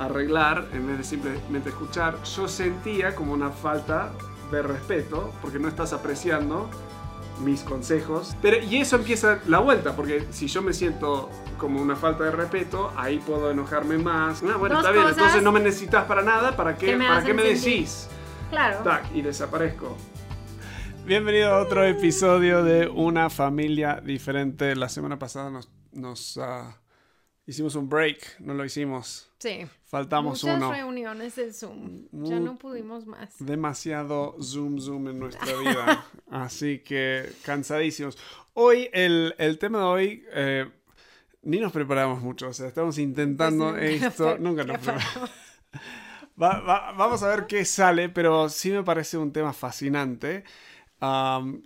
arreglar en vez de simplemente escuchar, yo sentía como una falta de respeto porque no estás apreciando mis consejos. Pero, y eso empieza la vuelta, porque si yo me siento como una falta de respeto, ahí puedo enojarme más. Ah, bueno, Dos está bien, entonces no me necesitas para nada, ¿para qué, que me ¿para qué me decís? Claro. Tac, y desaparezco. Bienvenido a otro episodio de Una Familia Diferente. La semana pasada nos, nos, ah, hicimos un break, no lo hicimos. Sí. Faltamos Muchas uno. reuniones de Zoom. Ya no pudimos más. demasiado zoom zoom en nuestra vida. Así que cansadísimos. Hoy, el, el tema de hoy, eh, ni nos preparamos mucho. O sea, estamos intentando Pues nunca esto. Nunca nos preparamos. Va- va- vamos a ver qué sale, pero sí me parece un tema fascinante.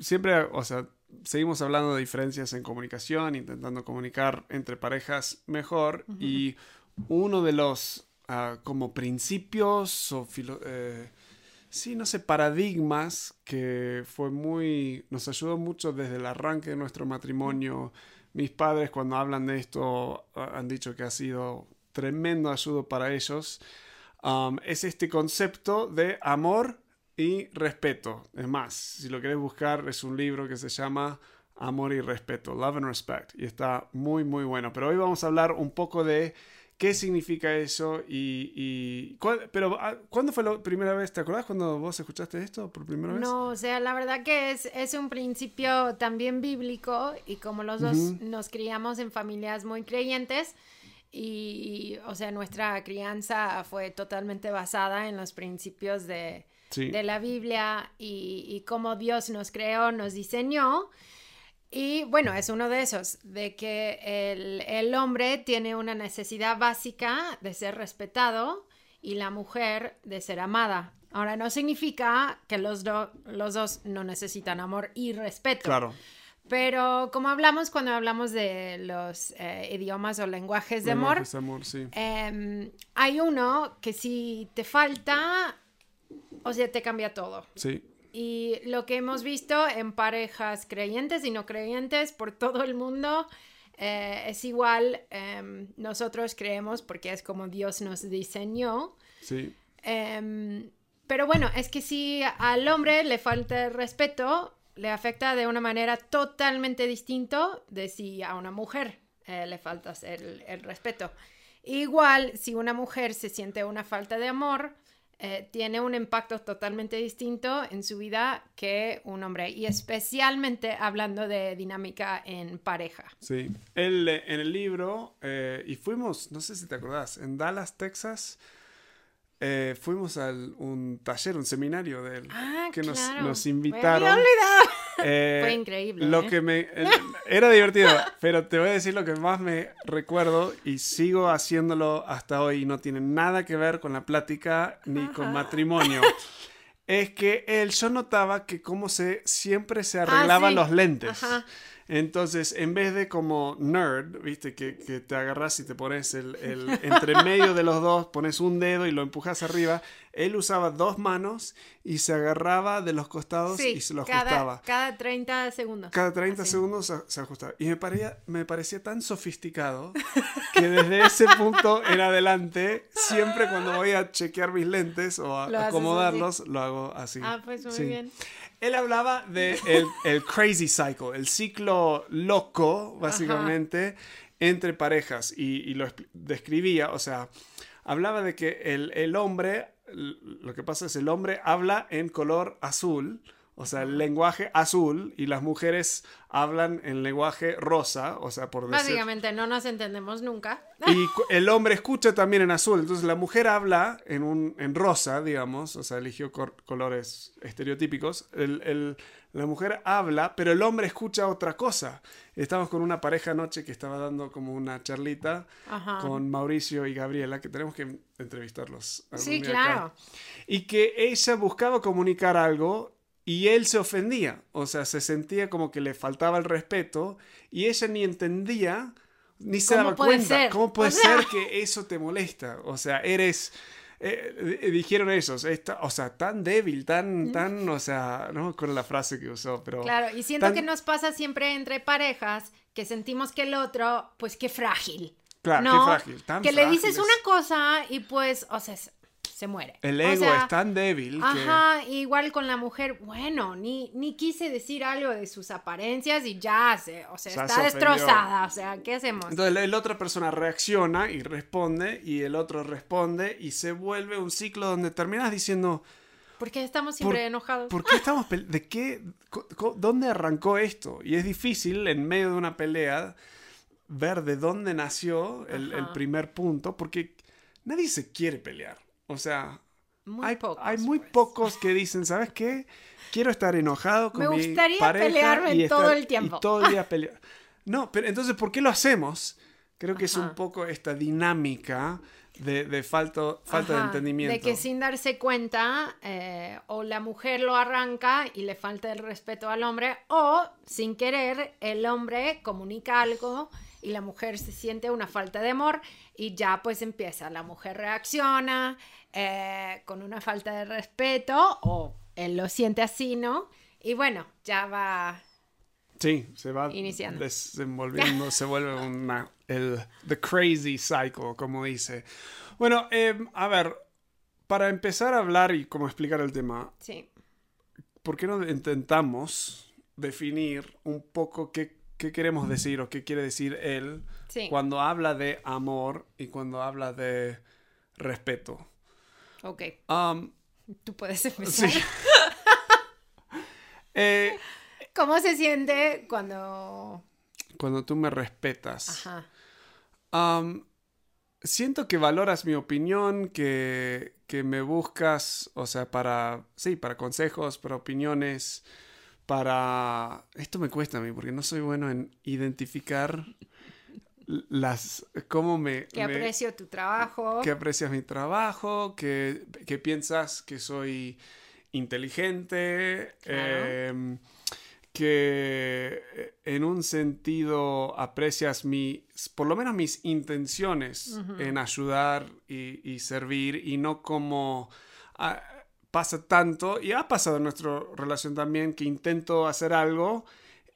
Siempre, o sea, seguimos hablando de diferencias en comunicación, intentando comunicar entre parejas mejor. Y uno de los ah, como principios o filo- eh, sí, no sé, paradigmas que fue muy, nos ayudó mucho desde el arranque de nuestro matrimonio. Mis padres cuando hablan de esto ah, han dicho que ha sido tremendo ayuda para ellos. Um, es este concepto de amor y respeto. Es más, si lo querés buscar, es un libro que se llama Amor y Respeto, Love and Respect, y está muy, muy bueno. Pero hoy vamos a hablar un poco de qué significa eso y... y ¿cuál- pero, ah, ¿cuándo fue la primera vez? ¿Te acordás cuando vos escuchaste esto por primera vez? No, o sea, la verdad que es, es un principio también bíblico y como los dos nos criamos en familias muy creyentes y, o sea, nuestra crianza fue totalmente basada en los principios de, Sí. de la Biblia y, y cómo Dios nos creó, nos diseñó. Y bueno, es uno de esos, de que el, el hombre tiene una necesidad básica de ser respetado y la mujer de ser amada. Ahora, no significa que los, do- los dos no necesitan amor y respeto. Claro. Pero como hablamos cuando hablamos de los eh, idiomas o lenguajes de amor, Lenguajes de amor, sí. em, hay uno que si te falta, o sea, te cambia todo. Sí. Y lo que hemos visto en parejas creyentes y no creyentes por todo el mundo eh, es igual, em, nosotros creemos porque es como Dios nos diseñó. Sí. Em, pero bueno, es que si al hombre le falta el respeto, le afecta de una manera totalmente distinta de si a una mujer eh, le falta el, el respeto. Igual, si una mujer se siente una falta de amor, eh, tiene un impacto totalmente distinto en su vida que un hombre. Y especialmente hablando de dinámica en pareja. Sí, el, eh, en el libro, eh, y fuimos, no sé si te acordás, en Dallas, Texas, eh, fuimos a un taller, un seminario de él, Ah, que nos, claro. nos Me invitaron. olvidado. Eh, Fue increíble, Lo ¿eh? que me, era divertido, pero te voy a decir lo que más me recuerdo y sigo haciéndolo hasta hoy y no tiene nada que ver con la plática ni con matrimonio. Es que él, yo notaba que como se siempre se arreglaban Ah, sí. los lentes. Ajá. Entonces, en vez de como nerd, viste, que, que te agarras y te pones el, el- entre medio de los dos, pones un dedo y lo empujas arriba, él usaba dos manos y se agarraba de los costados Sí, y se lo cada, ajustaba. cada 30 segundos. Cada 30 Así. segundos se, se ajustaba. Y me, parecía, me parecía tan sofisticado que desde ese punto en adelante, siempre cuando voy a chequear mis lentes o a Lo acomodarlos, lo hago así. Ah, pues muy Sí. bien. Él hablaba de el, el crazy cycle, el ciclo loco, básicamente, entre parejas. Y, y lo describía, o sea, hablaba de que el, el hombre, lo que pasa es el hombre habla en color azul, o sea, el lenguaje azul, y las mujeres hablan en lenguaje rosa, o sea, por decir... Básicamente no nos entendemos nunca. Y el hombre escucha también en azul. Entonces la mujer habla en, un, en rosa, digamos. O sea, eligió colores estereotípicos. El- el- la mujer habla, pero el hombre escucha otra cosa. Estamos con una pareja anoche que estaba dando como una charlita Ajá. con Mauricio y Gabriela, que tenemos que entrevistarlos. algún Sí, día claro. acá. Y que ella buscaba comunicar algo y él se ofendía. O sea, se sentía como que le faltaba el respeto y ella ni entendía ni se ¿Cómo daba cuenta. ser? ¿Cómo puede O sea- ser que eso te molesta? O sea, eres... eh, eh, dijeron ellos, esta- o sea, tan débil, tan, tan, o sea, no me acuerdo la frase que usó, pero... Claro, y siento tan- que nos pasa siempre entre parejas que sentimos que el otro, pues qué frágil. Claro, ¿no? qué frágil, tan que le dices una cosa y pues, o sea, se, muere. El O ego sea, es tan débil que... Ajá, igual con la mujer, bueno, ni, ni quise decir algo de sus apariencias y ya se, o sea, está se destrozada, o sea, ¿qué hacemos? Entonces la, otra persona reacciona y responde y el otro responde y se vuelve un ciclo donde terminas diciendo, ¿Por qué estamos siempre por- enojados? ¿por qué estamos ¿De qué? ¿Dónde arrancó esto? Y es difícil en medio de una pelea ver de dónde nació el, primer punto porque nadie se quiere pelear. O sea, Muy hay, pocos, hay muy pues. pocos que dicen, ¿sabes qué? Quiero estar enojado con Me mi pareja pelearme y todo estar- el tiempo". Y todo el día pelear. No, pero entonces, ¿por qué lo hacemos? Creo que es un poco esta dinámica de, de falta, falta de entendimiento. De que sin darse cuenta, eh, o la mujer lo arranca y le falta el respeto al hombre, o sin querer, el hombre comunica algo y la mujer se siente una falta de amor y ya pues empieza, la mujer reacciona eh, con una falta de respeto o él lo siente así, ¿no? Y bueno, ya va... Sí, se va Iniciando. desenvolviendo, se vuelve una, el the crazy cycle, como dice. Bueno, eh, a ver, para empezar a hablar y como explicar el tema, Sí, ¿por qué no intentamos definir un poco qué, qué queremos decir o qué quiere decir él sí, cuando habla de amor y cuando habla de respeto? ok. Um, Tú puedes empezar. sí. Eh, ¿Cómo se siente cuando... cuando tú me respetas. Ajá. Am, siento que valoras mi opinión, que, que me buscas, o sea, para, sí, para consejos, para opiniones, para... Esto me cuesta a mí porque no soy bueno en identificar las... cómo me... Que me- aprecio tu trabajo. que aprecias mi trabajo, que, que piensas que soy inteligente, Claro. em, que eh, en un sentido aprecias mi, por lo menos mis intenciones en ayudar y, y servir y no como ah, pasa tanto, y ha pasado en nuestra relación también, que intento hacer algo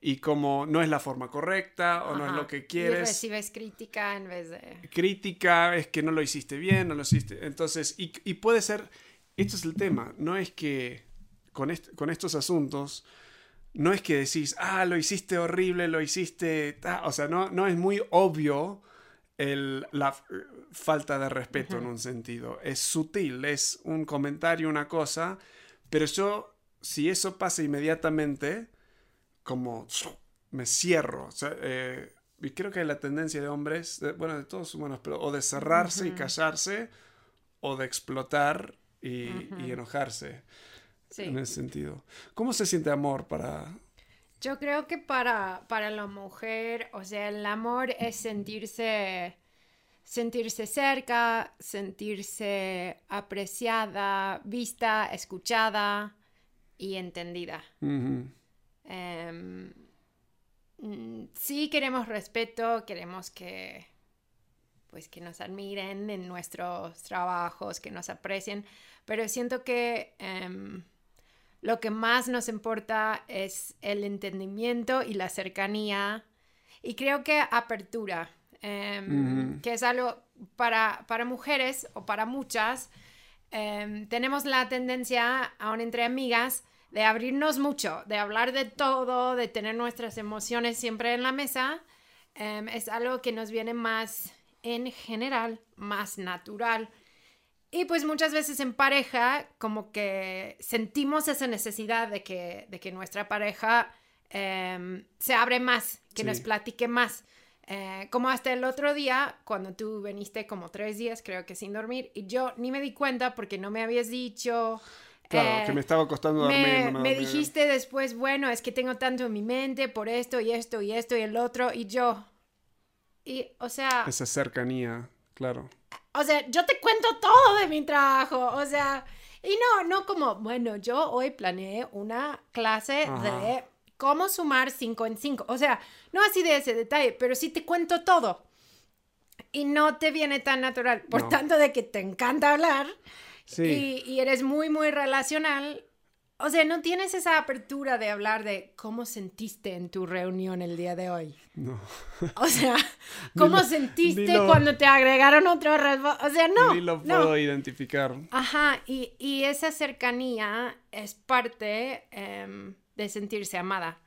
y como no es la forma correcta o no es lo que Y quieres recibes crítica en vez de... crítica, es que no lo hiciste bien, no lo hiciste. Entonces, y, y puede ser, esto es el tema, no es que con, est- con estos asuntos, no es que decís, ah, lo hiciste horrible, lo hiciste, ta", o sea, no, no es muy obvio el- la falta de respeto en un sentido. Es sutil, es un comentario, una cosa, pero yo, si eso pasa inmediatamente, como me cierro. O sea, eh, y creo que la tendencia de hombres, de- bueno, de todos humanos, pero o de cerrarse y callarse, o de explotar y, y enojarse Sí. en ese sentido. ¿Cómo se siente amor para... Yo creo que para, para la mujer, o sea, el amor es sentirse, sentirse cerca, sentirse apreciada, vista, escuchada y entendida. Em, sí queremos respeto, queremos que pues que nos admiren en nuestros trabajos, que nos aprecien, pero siento que em, lo que más nos importa es el entendimiento y la cercanía y creo que apertura, em, que es algo para, para mujeres o para muchas, em, tenemos la tendencia, aún entre amigas, de abrirnos mucho, de hablar de todo, de tener nuestras emociones siempre en la mesa. Em, es algo que nos viene más en general, más natural. Y pues muchas veces en pareja como que sentimos esa necesidad de que, de que nuestra pareja em, se abre más, que Sí. nos platique más. Eh, como hasta el otro día, cuando tú viniste como tres días, creo que sin dormir, y yo ni me di cuenta porque no me habías dicho. Claro, eh, que me estaba costando dormir. me, no me dijiste después, bueno, es que tengo tanto en mi mente por esto y esto y esto y el otro, y yo. Y, o sea, Esa cercanía, claro. O sea, yo te cuento todo de mi trabajo, o sea, y no, no como, bueno, yo hoy planeé una clase Ajá. de cómo sumar 5 en 5, o sea, no así de ese detalle, pero sí te cuento todo. Y no te viene tan natural, por No. tanto de que te encanta hablar Sí. y, y eres muy, muy relacional, o sea, no tienes esa apertura de hablar de cómo sentiste en tu reunión el día de hoy. No. O sea, ¿cómo lo- sentiste lo- cuando te agregaron otro? O sea, no. Ni lo no. puedo identificar. Ajá, y, y esa cercanía es parte em, de sentirse amada,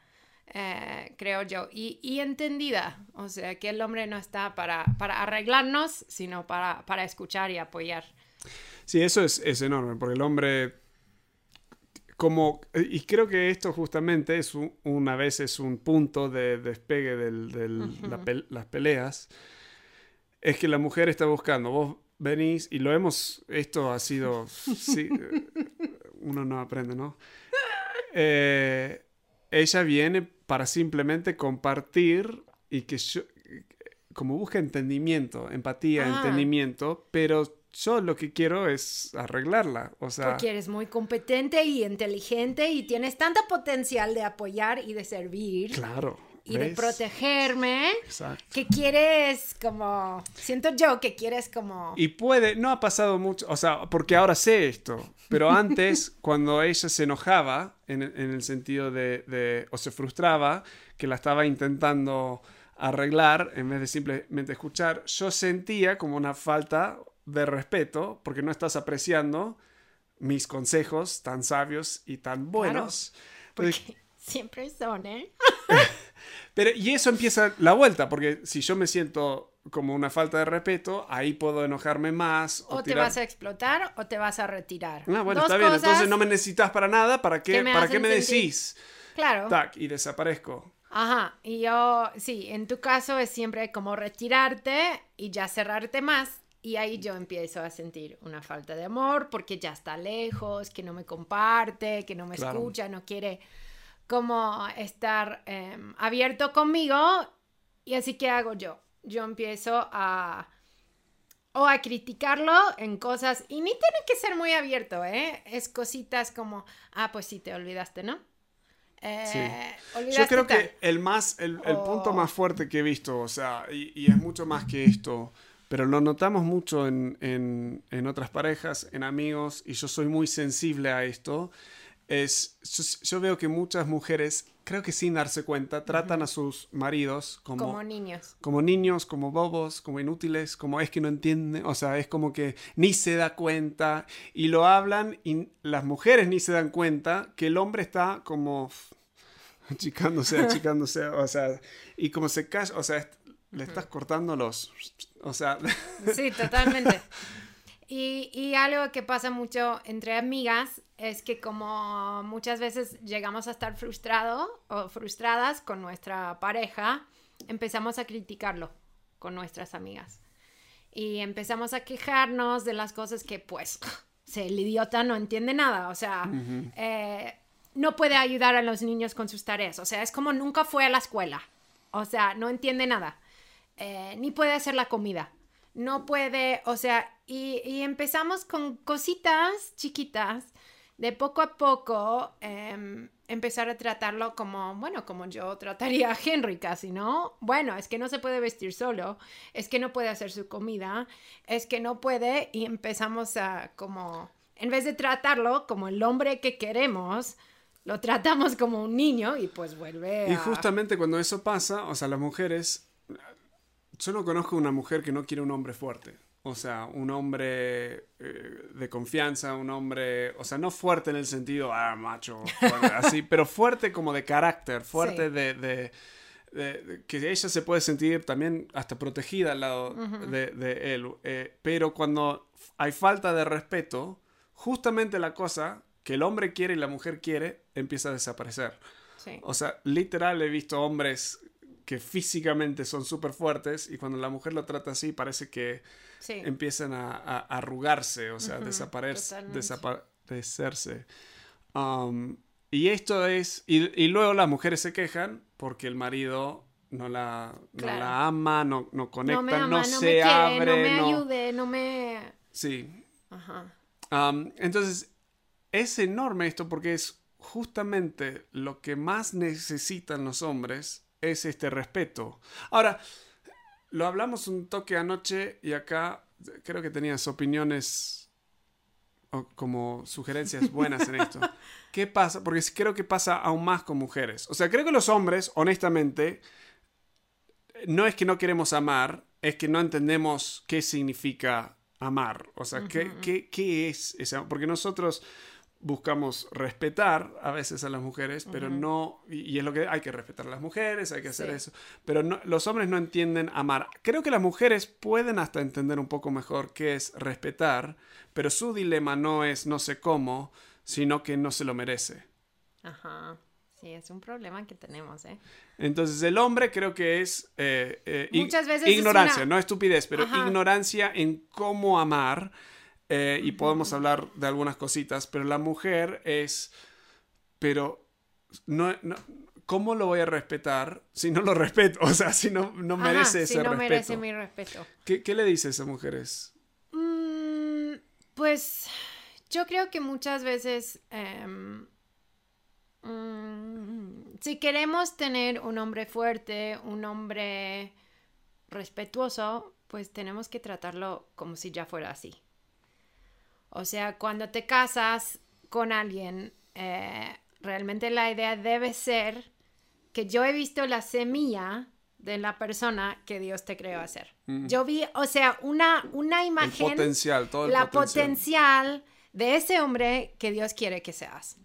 eh, creo yo, y, y entendida. O sea, que el hombre no está para, para arreglarnos, sino para, para escuchar y apoyar. Sí, eso es, es enorme, porque el hombre, como, y creo que esto justamente es un- una vez es un punto de despegue de las peleas, es que la mujer está buscando, vos venís y lo hemos, esto ha sido, sí, eh, uno no aprende, ¿no? Eh, ella viene para simplemente compartir y que yo, como busca entendimiento, empatía, Ah. entendimiento, pero yo lo que quiero es arreglarla, o sea, Porque eres muy competente y inteligente y tienes tanta potencial de apoyar y de servir claro. y de protegerme Exacto. que quieres como, siento yo que quieres como... Y puede, no ha pasado mucho, o sea, porque ahora sé esto, pero antes, cuando ella se enojaba, en, en el sentido de, de- o se frustraba, que la estaba intentando arreglar, en vez de simplemente escuchar, yo sentía como una falta de respeto, porque no estás apreciando mis consejos tan sabios y tan buenos. Porque siempre son, ¿eh? Pero, y eso empieza la vuelta, porque si yo me siento como una falta de respeto, ahí puedo enojarme más. O, O te tirar- vas a explotar o te vas a retirar. Ah, bueno, Dos está bien. Entonces no me necesitas para nada. ¿Para qué, me ¿para qué me decís? Claro. Tac, y desaparezco. Ajá. Y yo, sí, en tu caso es siempre como retirarte y ya cerrarte más. Y ahí yo empiezo a sentir una falta de amor porque ya está lejos, que no me comparte, que no me Claro. escucha, no quiere como estar em, abierto conmigo. Y así que hago yo. Yo empiezo a o a criticarlo en cosas y ni tiene que ser muy abierto, ¿eh? Es cositas como, ah, pues sí, te olvidaste, ¿no? Eh, Yo olvidaste creo tal. que el, más, el, el punto más fuerte que he visto, o sea, y, y es mucho más que esto, pero lo notamos mucho en, en- en otras parejas, en amigos, y yo soy muy sensible a esto, es, yo, yo veo que muchas mujeres, creo que sin darse cuenta, tratan a sus maridos como, como niños. como niños, como bobos, como inútiles, como es que no entiende, o sea, es como que ni se da cuenta y lo hablan y las mujeres ni se dan cuenta que el hombre está como achicándose, achicándose, o sea, y como se calla, o sea, le estás cortando los, o sea, Sí, totalmente. Y, y algo que pasa mucho entre amigas es que como muchas veces llegamos a estar frustrado o frustradas con nuestra pareja, empezamos a criticarlo con nuestras amigas. Y empezamos a quejarnos de las cosas que pues se- el idiota no entiende nada, o sea, eh, no puede ayudar a los niños con sus tareas, o sea, es como nunca fue a la escuela, o sea, no entiende nada, Eh, ni puede hacer la comida, no puede, o sea, y, y empezamos con cositas chiquitas, de poco a poco em, empezar a tratarlo como, bueno, como yo trataría a Henry casi, ¿no? Bueno, es que no se puede vestir solo, es que no puede hacer su comida, es que no puede y empezamos a como, en vez de tratarlo como el hombre que queremos, lo tratamos como un niño y pues vuelve y justamente cuando eso pasa, o sea, las mujeres, yo no conozco una mujer que no quiere un hombre fuerte. O sea, un hombre eh, de confianza, un hombre, o sea, no fuerte en el sentido, ah, macho, fuerte, así, pero fuerte como de carácter, fuerte Sí. de, de- de- de- que ella se puede sentir también hasta protegida al lado de, de él. Eh, pero cuando hay falta de respeto, justamente la cosa que el hombre quiere y la mujer quiere empieza a desaparecer. Sí. O sea, literal he visto hombres que físicamente son súper fuertes y cuando la mujer lo trata así parece que Sí. empiezan a, arrugarse, o sea, totalmente. desaparecerse. Um, y esto es, y, y luego las mujeres se quejan porque el marido no la, no la ama, no, no conecta, no no, me ama, no, se me quiere, abre, no me ayude, no me... Sí, Ajá. Um, entonces, es enorme esto porque es justamente lo que más necesitan los hombres es este respeto. Ahora, lo hablamos un toque anoche y acá creo que tenías opiniones como sugerencias buenas en esto. ¿Qué pasa? Porque creo que pasa aún más con mujeres. O sea, creo que los hombres, honestamente, no es que no queremos amar, es que no entendemos qué significa amar. O sea, ¿qué, qué, qué es amor? Porque nosotros buscamos respetar a veces a las mujeres, pero no, y, es lo que hay que respetar a las mujeres, hay que hacer eso, pero no, los hombres no entienden amar. Creo que las mujeres pueden hasta entender un poco mejor qué es respetar, pero su dilema no es no sé cómo, sino que no se lo merece. Ajá. Sí, es un problema que tenemos, ¿eh? Entonces, el hombre creo que es eh, eh, Muchas veces ignorancia, no estupidez, pero ignorancia en cómo amar eh, y podemos hablar de algunas cositas, pero la mujer es, pero no, ¿cómo lo voy a respetar si no lo respeto? O sea, si no, no merece ese si no merece mi respeto. ¿Qué, le dices a mujeres? Mm, pues yo creo que muchas veces, em, mm, si queremos tener un hombre fuerte, un hombre respetuoso, pues tenemos que tratarlo como si ya fuera así. O sea, cuando te casas con alguien, eh, realmente la idea debe ser que yo he visto la semilla de la persona que Dios te creó hacer. ser. Yo vi, o sea, una, una imagen. El potencial, todo el la potencial. de ese hombre que Dios quiere que seas.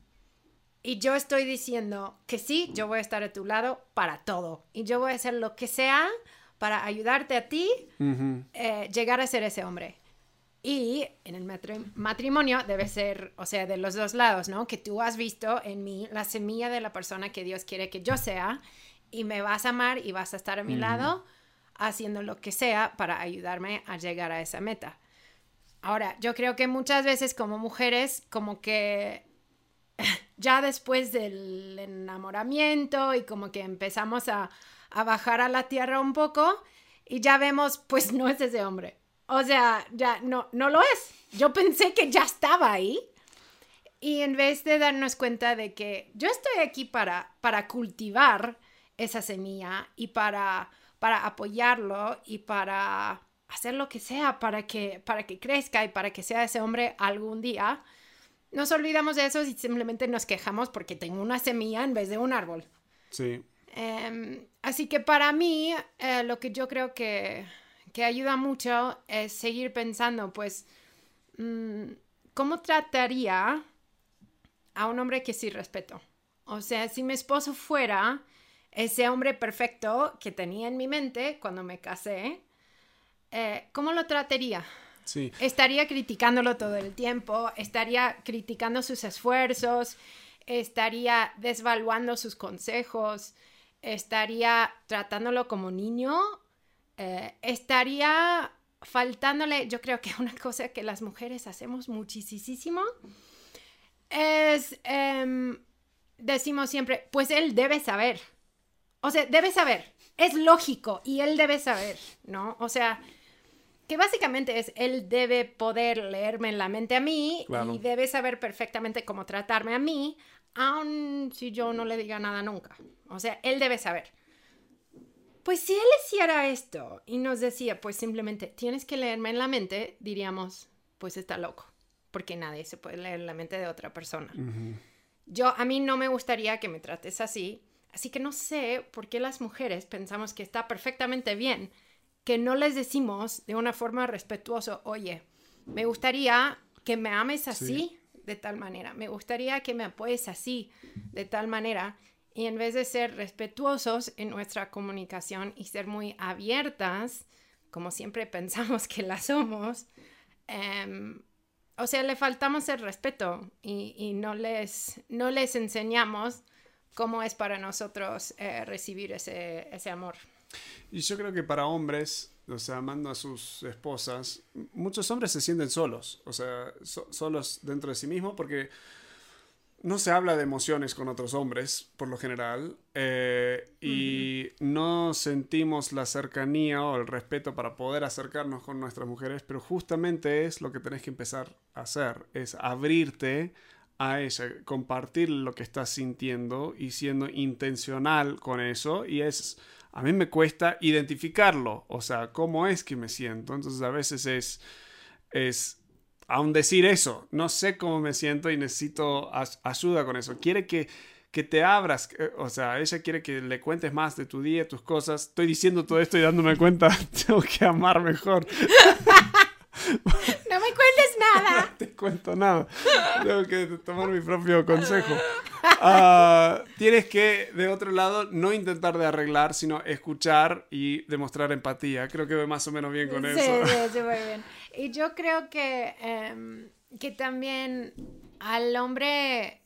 Y yo estoy diciendo que sí, yo voy a estar a tu lado para todo. Y yo voy a hacer lo que sea para ayudarte a ti eh, llegar a ser ese hombre. Y en el matrimonio debe ser, o sea, de los dos lados, ¿no? Que tú has visto en mí la semilla de la persona que Dios quiere que yo sea y me vas a amar y vas a estar a mi lado haciendo lo que sea para ayudarme a llegar a esa meta. Ahora, yo creo que muchas veces como mujeres, como que ya después del enamoramiento y como que empezamos a, a bajar a la tierra un poco y ya vemos, pues no es ese hombre o sea, ya no, no lo es. Yo pensé que ya estaba ahí. Y en vez de darnos cuenta de que yo estoy aquí para, para cultivar esa semilla y para, para apoyarlo y para hacer lo que sea para que, para que crezca y para que sea ese hombre algún día, nos olvidamos de eso y simplemente nos quejamos porque tengo una semilla en vez de un árbol. Sí. Em, así que para mí, eh, lo que yo creo que que ayuda mucho es seguir pensando, pues, mm, ¿cómo trataría a un hombre que sí respeto? O sea, si mi esposo fuera ese hombre perfecto que tenía en mi mente cuando me casé, eh, ¿cómo lo trataría? Sí. Estaría criticándolo todo el tiempo, estaría criticando sus esfuerzos, estaría desvaluando sus consejos, estaría tratándolo como niño eh, estaría faltándole, yo creo que una cosa que las mujeres hacemos muchísimo es, em, decimos siempre, pues él debe saber. O sea, debe saber. Es lógico y él debe saber, ¿no? O sea, que básicamente es, él debe poder leerme en la mente a mí y debe saber perfectamente cómo tratarme a mí, aun si yo no le diga nada nunca. O sea, él debe saber. Pues si él hiciera esto y nos decía, pues simplemente tienes que leerme en la mente, diríamos, pues está loco, porque nadie se puede leer en la mente de otra persona. Yo, a mí no me gustaría que me trates así, así que no sé por qué las mujeres pensamos que está perfectamente bien, que no les decimos de una forma respetuosa, oye, me gustaría que me ames así, de tal manera, me gustaría que me apoyes así, de tal manera, y en vez de ser respetuosos en nuestra comunicación y ser muy abiertas, como siempre pensamos que la somos, em, o sea, le faltamos el respeto y, no, les, no les enseñamos cómo es para nosotros eh, recibir ese, ese amor. Y yo creo que para hombres, o sea, amando a sus esposas, muchos hombres se sienten solos, o sea, solos dentro de sí mismos porque no se habla de emociones con otros hombres, por lo general, eh, y no sentimos la cercanía o el respeto para poder acercarnos con nuestras mujeres, pero justamente es lo que tenés que empezar a hacer, es abrirte a ella, compartir lo que estás sintiendo y siendo intencional con eso, y es, a mí me cuesta identificarlo, o sea, cómo es que me siento, entonces a veces es, es aún decir eso, no sé cómo me siento y necesito ayuda con eso. Quiere que, que te abras, eh, o sea, ella quiere que le cuentes más de tu día, tus cosas. Estoy diciendo todo esto y dándome cuenta, tengo que amar mejor. No me cuentes nada. No te cuento nada. Tengo que tomar mi propio consejo. Ah, tienes que, de otro lado, no intentar de arreglar, sino escuchar y demostrar empatía. Creo que voy más o menos bien con eso. Sí, sí, muy bien. Y yo creo que, em, que también al hombre,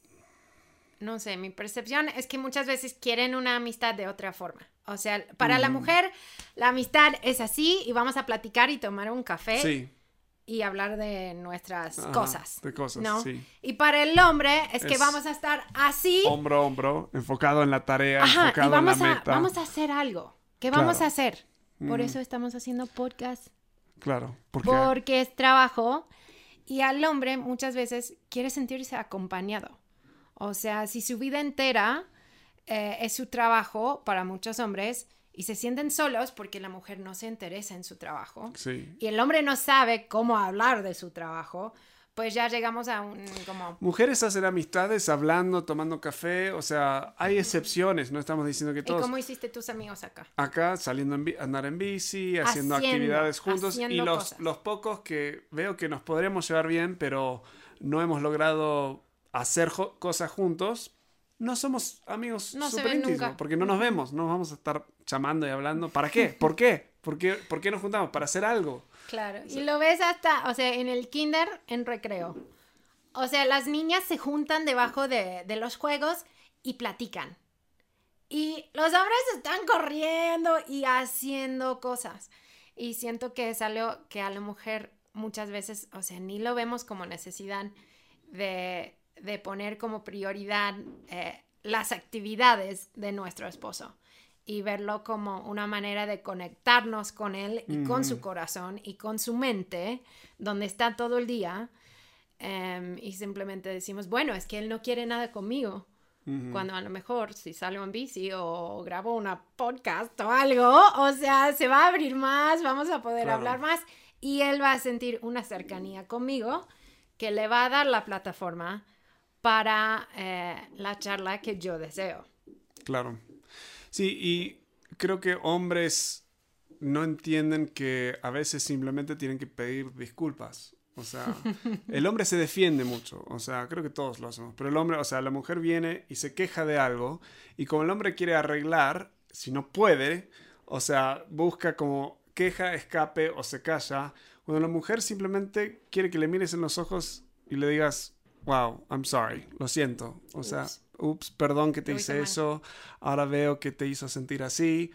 no sé, mi percepción es que muchas veces quieren una amistad de otra forma. O sea, para la mujer, la amistad es así y vamos a platicar y tomar un café. Sí y hablar de nuestras cosas. De cosas, ¿no? sí. Y para el hombre es, que vamos a estar así. Hombro a hombro, enfocado en la tarea, enfocado y vamos en la a, meta. Vamos a hacer algo. ¿Qué vamos a hacer? Por Mm. eso estamos haciendo podcast. Claro, porque Porque es trabajo. Y al hombre muchas veces quiere sentirse acompañado. O sea, si su vida entera eh, es su trabajo para muchos hombres y se sienten solos porque la mujer no se interesa en su trabajo sí. y el hombre no sabe cómo hablar de su trabajo, pues ya llegamos a un como... Mujeres hacen amistades hablando, tomando café, o sea, hay excepciones, no estamos diciendo que ¿Y todos. cómo hiciste tus amigos acá? Acá saliendo en bi- andar en bici, haciendo, Haciendo, actividades juntos y los, los pocos que veo que nos podremos llevar bien, pero no hemos logrado hacer cosas juntos, no somos amigos No ven íntimos, nunca. porque no nos vemos, no vamos a estar llamando y hablando. ¿Para qué? ¿Por qué? ¿Por qué, ¿Por qué nos juntamos? Para hacer algo. Claro, y lo ves hasta, o sea, en el kinder, en recreo. O sea, las niñas se juntan debajo de, de los juegos y platican. Y los hombres están corriendo y haciendo cosas. Y siento que es algo que a la mujer muchas veces, o sea, ni lo vemos como necesidad de, de poner como prioridad eh, las actividades de nuestro esposo y verlo como una manera de conectarnos con él y con su corazón y con su mente, donde está todo el día. em, y simplemente decimos, bueno, es que él no quiere nada conmigo. Cuando a lo mejor si salgo en bici o grabo una podcast o algo, o sea, se va a abrir más, vamos a poder Claro. hablar más y él va a sentir una cercanía conmigo que le va a dar la plataforma para eh, la charla que yo deseo. Claro. Sí, y creo que hombres no entienden que a veces simplemente tienen que pedir disculpas. O sea, el hombre se defiende mucho. O sea, creo que todos lo hacemos. Pero el hombre, o sea, la mujer viene y se queja de algo. Y como el hombre quiere arreglar, si no puede, o sea, busca como queja, escape o se calla. Cuando la mujer simplemente quiere que le mires en los ojos y le digas, wow, I'm sorry, lo siento. O sea, Ups. ups, perdón que te Lo hice hice mal. eso, ahora veo que te hizo sentir así.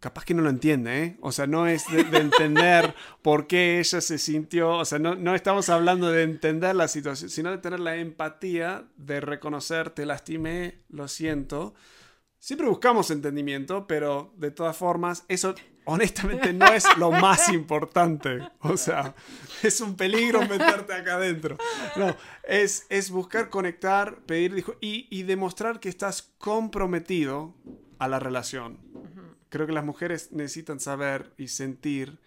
Capaz que no lo entiende, ¿eh? O sea, no es de, de entender por qué ella se sintió, o sea, no, no estamos hablando de entender la situación, sino de tener la empatía, de reconocer, te lastimé, lo siento. Siempre buscamos entendimiento, pero de todas formas, eso honestamente no es lo más importante. O sea, es un peligro meterte acá adentro. No, es, es buscar conectar, pedir y, y demostrar que estás comprometido a la relación. Creo que las mujeres necesitan saber y sentir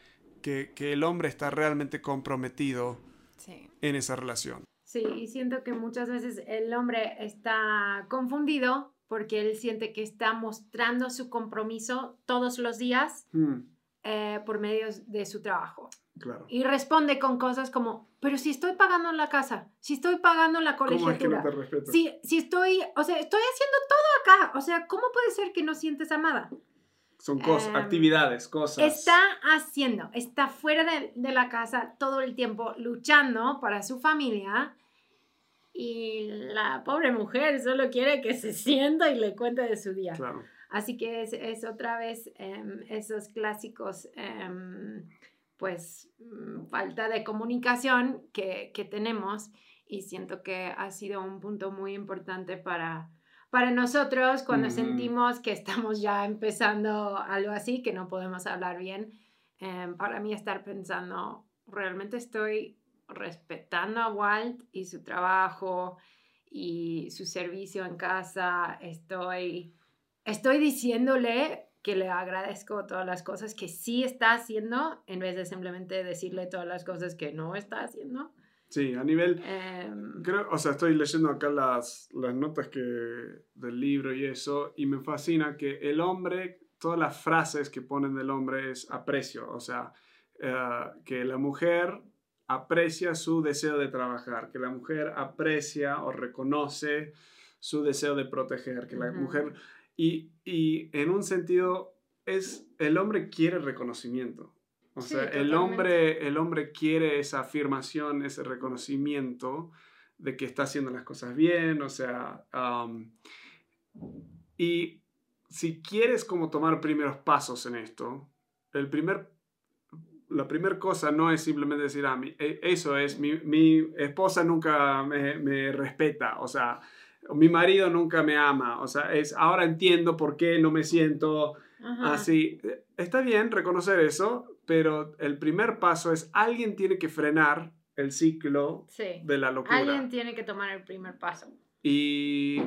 que, que el hombre está realmente comprometido Sí. en esa relación. Sí, y siento que muchas veces el hombre está confundido porque él siente que está mostrando su compromiso todos los días eh, por medio de su trabajo. claro. Y responde con cosas como, pero si estoy pagando la casa, si estoy pagando la colegiatura, respeto? si, si estoy, o sea, estoy haciendo todo acá, o sea, ¿cómo puede ser que no sientes amada? Son cosas, Em, actividades, cosas. Está haciendo, está fuera de, de la casa todo el tiempo luchando para su familia y la pobre mujer solo quiere que se sienta y le cuente de su día. Claro. Así que es, es otra vez em, esos clásicos, em, pues, mm, falta de comunicación que, que tenemos y siento que ha sido un punto muy importante para, para nosotros cuando sentimos que estamos ya empezando algo así, que no podemos hablar bien. Em, para mí estar pensando, realmente estoy respetando a Walt y su trabajo y su servicio en casa, estoy estoy diciéndole que le agradezco todas las cosas que sí está haciendo en vez de simplemente decirle todas las cosas que no está haciendo. Sí, a nivel... Em, Creo, o sea, estoy leyendo acá las, las notas que, del libro y eso, y me fascina que el hombre, todas las frases que ponen del hombre es aprecio, o sea, eh, que la mujer aprecia su deseo de trabajar, que la mujer aprecia o reconoce su deseo de proteger, que la mujer... Y, y en un sentido, es, el hombre quiere reconocimiento. O Sí, sea, el hombre, el hombre quiere esa afirmación, ese reconocimiento de que está haciendo las cosas bien, o sea, um, y si quieres como tomar primeros pasos en esto, el primer, la primera cosa no es simplemente decir, ah, mi- e- eso es, mi, mi esposa nunca me, me respeta, o sea, mi marido nunca me ama, o sea, es, ahora entiendo por qué no me siento ajá. así. Está bien reconocer eso, pero el primer paso es alguien tiene que frenar el ciclo Sí. de la locura. Alguien tiene que tomar el primer paso. Y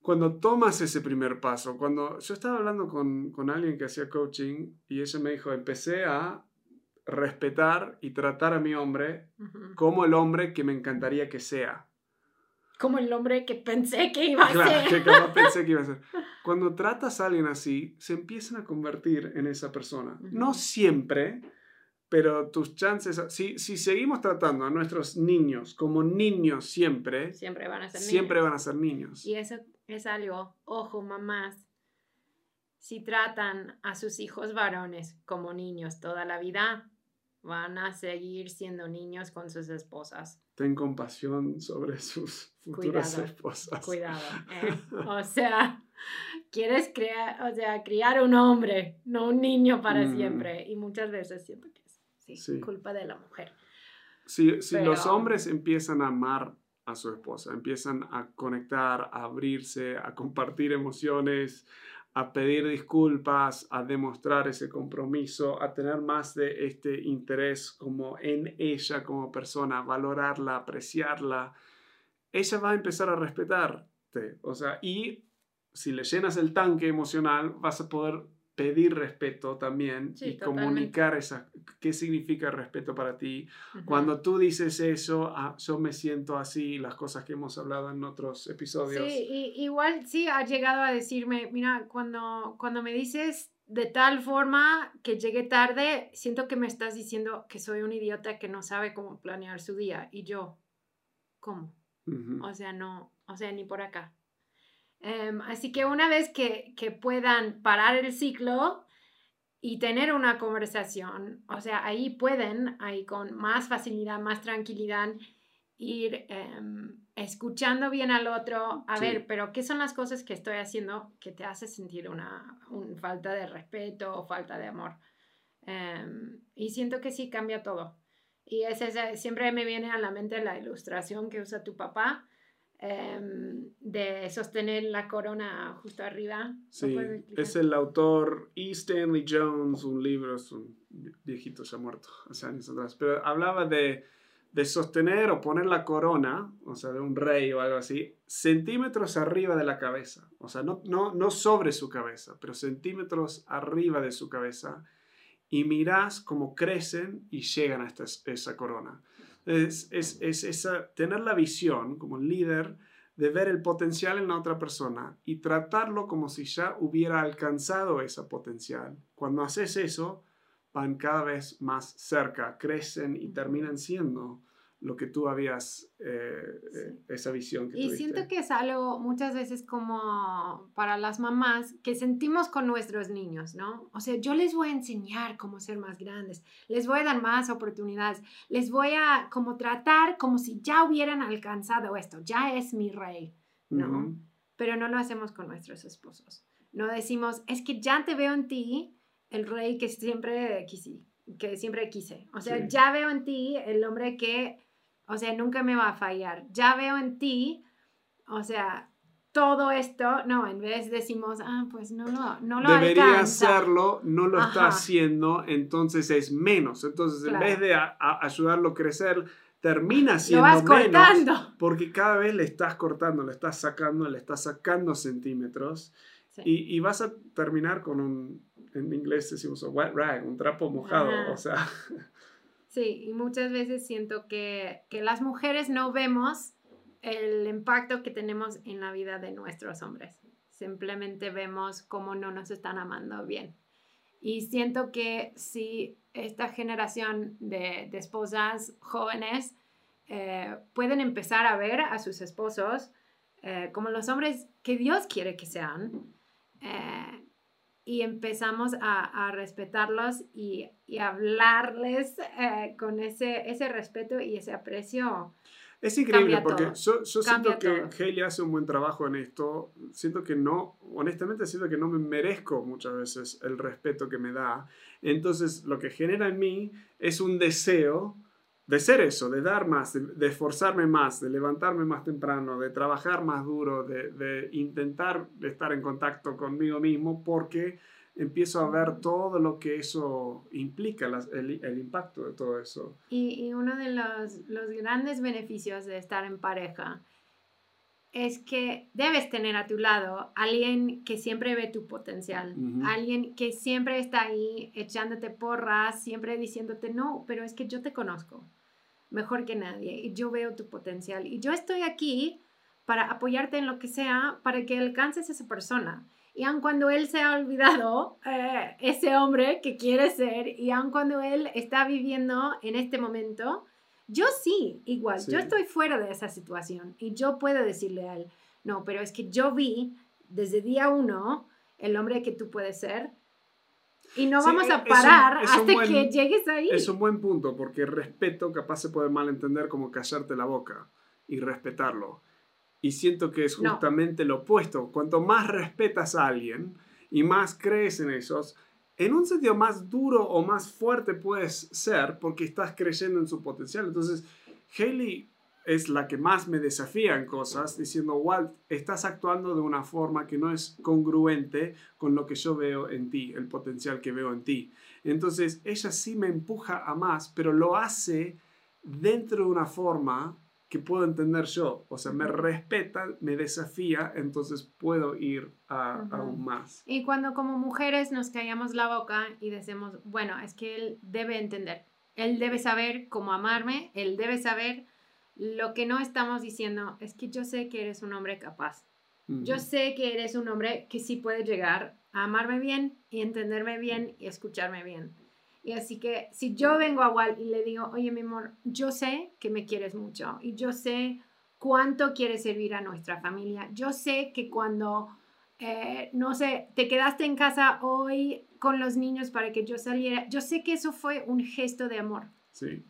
cuando tomas ese primer paso, cuando yo estaba hablando con, con alguien que hacía coaching y ella me dijo, empecé a respetar y tratar a mi hombre como el hombre que me encantaría que sea. Como el hombre que pensé que iba a Claro, ser. que capaz pensé que iba a ser. Cuando tratas a alguien así, se empiezan a convertir en esa persona. No siempre, pero tus chances, si, si seguimos tratando a nuestros niños como niños siempre, Siempre van a ser siempre niños. van a ser niños. Y eso es algo, ojo mamás, si tratan a sus hijos varones como niños toda la vida, van a seguir siendo niños con sus esposas. Ten compasión sobre sus futuras Cuidado, esposas. Cuidado. ¿eh? O sea, quieres crear, o sea, criar un hombre, no un niño para Mm. siempre. Y muchas veces siento que es sí, Sí. culpa de la mujer. Si, si los Pero- hombres empiezan a amar a su esposa, empiezan a conectar, a abrirse, a compartir emociones, a pedir disculpas, a demostrar ese compromiso, a tener más de este interés como en ella como persona, valorarla, apreciarla, ella va a empezar a respetarte. O sea, y si le llenas el tanque emocional, vas a poder pedir respeto también Sí, y totalmente. comunicar esa, qué significa respeto para ti, cuando tú dices eso, ah, yo me siento así, las cosas que hemos hablado en otros episodios. Sí, y, igual sí ha llegado a decirme, mira, cuando, cuando me dices de tal forma que llegué tarde, siento que me estás diciendo que soy un idiota que no sabe cómo planear su día. Y yo, ¿cómo? O sea, no, o sea, ni por acá. Em, así que una vez que, que puedan parar el ciclo y tener una conversación, o sea, ahí pueden, ahí con más facilidad, más tranquilidad, ir em, escuchando bien al otro, a Sí. ver, pero ¿qué son las cosas que estoy haciendo que te hace sentir una, un falta de respeto o falta de amor? Em, y siento que sí cambia todo. Y es ese- siempre me viene a la mente la ilustración que usa tu papá em, de sostener la corona justo arriba. ¿Lo Sí, es el autor E. Stanley Jones, un libro, es un viejito ya muerto hace años atrás, pero hablaba de, de sostener o poner la corona, o sea, de un rey o algo así, centímetros arriba de la cabeza, o sea, no, no, no sobre su cabeza, pero centímetros arriba de su cabeza, y mirás cómo crecen y llegan a esta, esa corona. Es, es, es esa, tener la visión como líder de ver el potencial en la otra persona y tratarlo como si ya hubiera alcanzado esa potencial. Cuando haces eso, van cada vez más cerca, crecen y terminan siendo lo que tú habías, eh, eh, esa visión que Y tuviste. siento que es algo muchas veces como para las mamás que sentimos con nuestros niños, ¿no? O sea, yo les voy a enseñar cómo ser más grandes, les voy a dar más oportunidades, les voy a como tratar como si ya hubieran alcanzado esto, ya es mi rey, ¿no? Ujú. Pero no lo hacemos con nuestros esposos. No decimos, es que ya te veo en ti el rey que siempre quise, que siempre quise. O sea, Sí. ya veo en ti el hombre que, o sea, nunca me va a fallar. Ya veo en ti, o sea, todo esto, no, en vez decimos, ah, pues no lo, no lo Debería alcanza. hacerlo, no lo está haciendo, entonces es menos. Entonces, en vez de a- a ayudarlo a crecer, termina Lo siendo vas menos. cortando. Porque cada vez le estás cortando, le estás sacando, le estás sacando centímetros Sí. y, y vas a terminar con un, en inglés decimos un wet rag, un trapo mojado. Ajá. O sea, Sí, y muchas veces siento que, que las mujeres no vemos el impacto que tenemos en la vida de nuestros hombres. Simplemente vemos cómo no nos están amando bien. Y siento que si esta generación de, esposas jóvenes eh, pueden empezar a ver a sus esposos eh, como los hombres que Dios quiere que sean, eh, y empezamos a, a respetarlos y, y hablarles con ese, ese respeto y ese aprecio es increíble porque yo, yo siento que Haley hace un buen trabajo en esto. Siento que no, honestamente siento que no me merezco muchas veces el respeto que me da. Entonces lo que genera en mí es un deseo de ser eso, de dar más, de, esforzarme más, de levantarme más temprano, de trabajar más duro, de, de intentar estar en contacto conmigo mismo porque empiezo a ver todo lo que eso implica, el, el, impacto de todo eso. Y, y uno de los, los, grandes beneficios de estar en pareja es que debes tener a tu lado alguien que siempre ve tu potencial, alguien que siempre está ahí echándote porras, siempre diciéndote, no, pero es que yo te conozco mejor que nadie y yo veo tu potencial y yo estoy aquí para apoyarte en lo que sea, para que alcances a esa persona. Y aun cuando él se ha olvidado eh, ese hombre que quiere ser, y aun cuando él está viviendo en este momento, yo sí, igual, yo estoy fuera de esa situación y yo puedo decirle a él, no, pero es que yo vi desde día uno el hombre que tú puedes ser y no vamos a parar hasta que llegues ahí. Es un buen punto, porque respeto capaz se puede malentender como callarte la boca y respetarlo. Y siento que es justamente lo opuesto. Cuanto más respetas a alguien y más crees en esos, en un sentido más duro o más fuerte puedes ser porque estás creyendo en su potencial. Entonces, Haley es la que más me desafía en cosas, diciendo, Walt, estás actuando de una forma que no es congruente con lo que yo veo en ti, el potencial que veo en ti. Entonces, ella sí me empuja a más, pero lo hace dentro de una forma que puedo entender yo. O sea, me respeta, me desafía, entonces puedo ir a, aún más. Y cuando como mujeres nos callamos la boca y decimos, bueno, es que él debe entender, él debe saber cómo amarme, él debe saber lo que no estamos diciendo es que yo sé que eres un hombre capaz. Yo sé que eres un hombre que sí puede llegar a amarme bien y entenderme bien y escucharme bien. Y así que si yo vengo a Walt y le digo, oye mi amor, yo sé que me quieres mucho y yo sé cuánto quieres servir a nuestra familia. Yo sé que cuando, eh, no sé, te quedaste en casa hoy con los niños para que yo saliera, yo sé que eso fue un gesto de amor. Sí.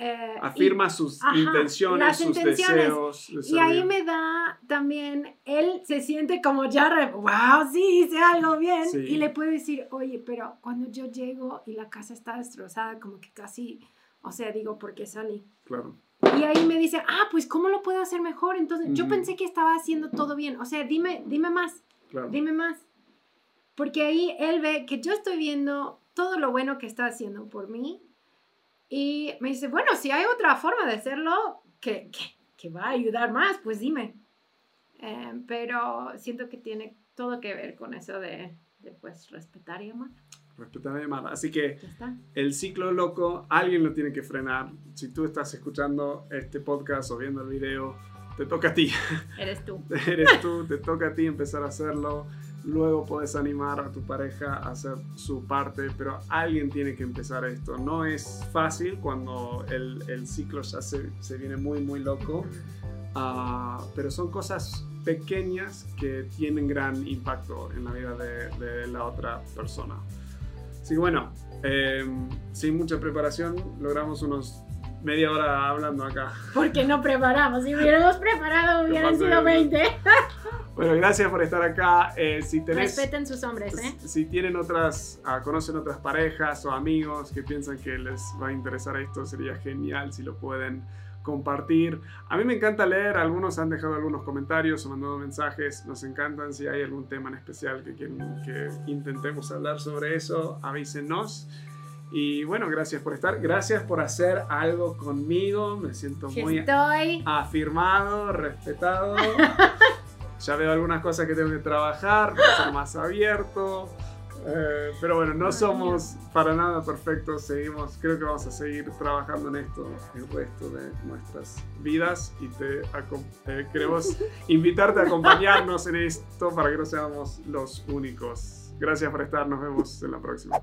Eh, Afirma sus intenciones, sus deseos. y ahí me da también, él se siente como ya, wow, sí, hice algo bien. Y le puedo decir, oye, pero cuando yo llego y la casa está destrozada, como que casi, o sea, digo, ¿por qué salí? Claro. Y ahí me dice, ah, pues, ¿cómo lo puedo hacer mejor? Entonces, yo pensé que estaba haciendo todo bien. O sea, dime, dime más. Dime más. Porque ahí él ve que yo estoy viendo todo lo bueno que está haciendo por mí y me dice, bueno, si hay otra forma de hacerlo que, que, va a ayudar más, pues dime. Eh, pero siento que tiene todo que ver con eso de, de pues respetar y amar. Respetar y amar. Así que el ciclo loco, alguien lo tiene que frenar. Si tú estás escuchando este podcast o viendo el video, te toca a ti. Eres tú. Eres tú, te toca a ti empezar a hacerlo luego puedes animar a tu pareja a hacer su parte, pero alguien tiene que empezar esto. No es fácil cuando el, el ciclo ya se, se, viene muy, muy loco, uh, pero son cosas pequeñas que tienen gran impacto en la vida de, de la otra persona. Así que bueno, eh, sin mucha preparación logramos unos media hora hablando acá. Porque no preparamos. Si hubiéramos preparado, hubieran sido 20. Bueno, gracias por estar acá. Eh, si tenés, Respeten sus hombres, ¿eh? Si tienen otras, uh, conocen otras parejas o amigos que piensan que les va a interesar esto, sería genial si lo pueden compartir. A mí me encanta leer, algunos han dejado algunos comentarios o mandado mensajes, nos encantan. Si hay algún tema en especial que quieren que intentemos hablar sobre eso, avísenos. Y bueno, gracias por estar, gracias por hacer algo conmigo, me siento muy afirmado, respetado. ya veo algunas cosas que tengo que trabajar, ser más abierto. Eh, pero bueno, no somos para nada perfectos, seguimos, creo que vamos a seguir trabajando en esto el resto de nuestras vidas y te eh, queremos invitarte a acompañarnos en esto para que no seamos los únicos. Gracias por estar, nos vemos en la próxima.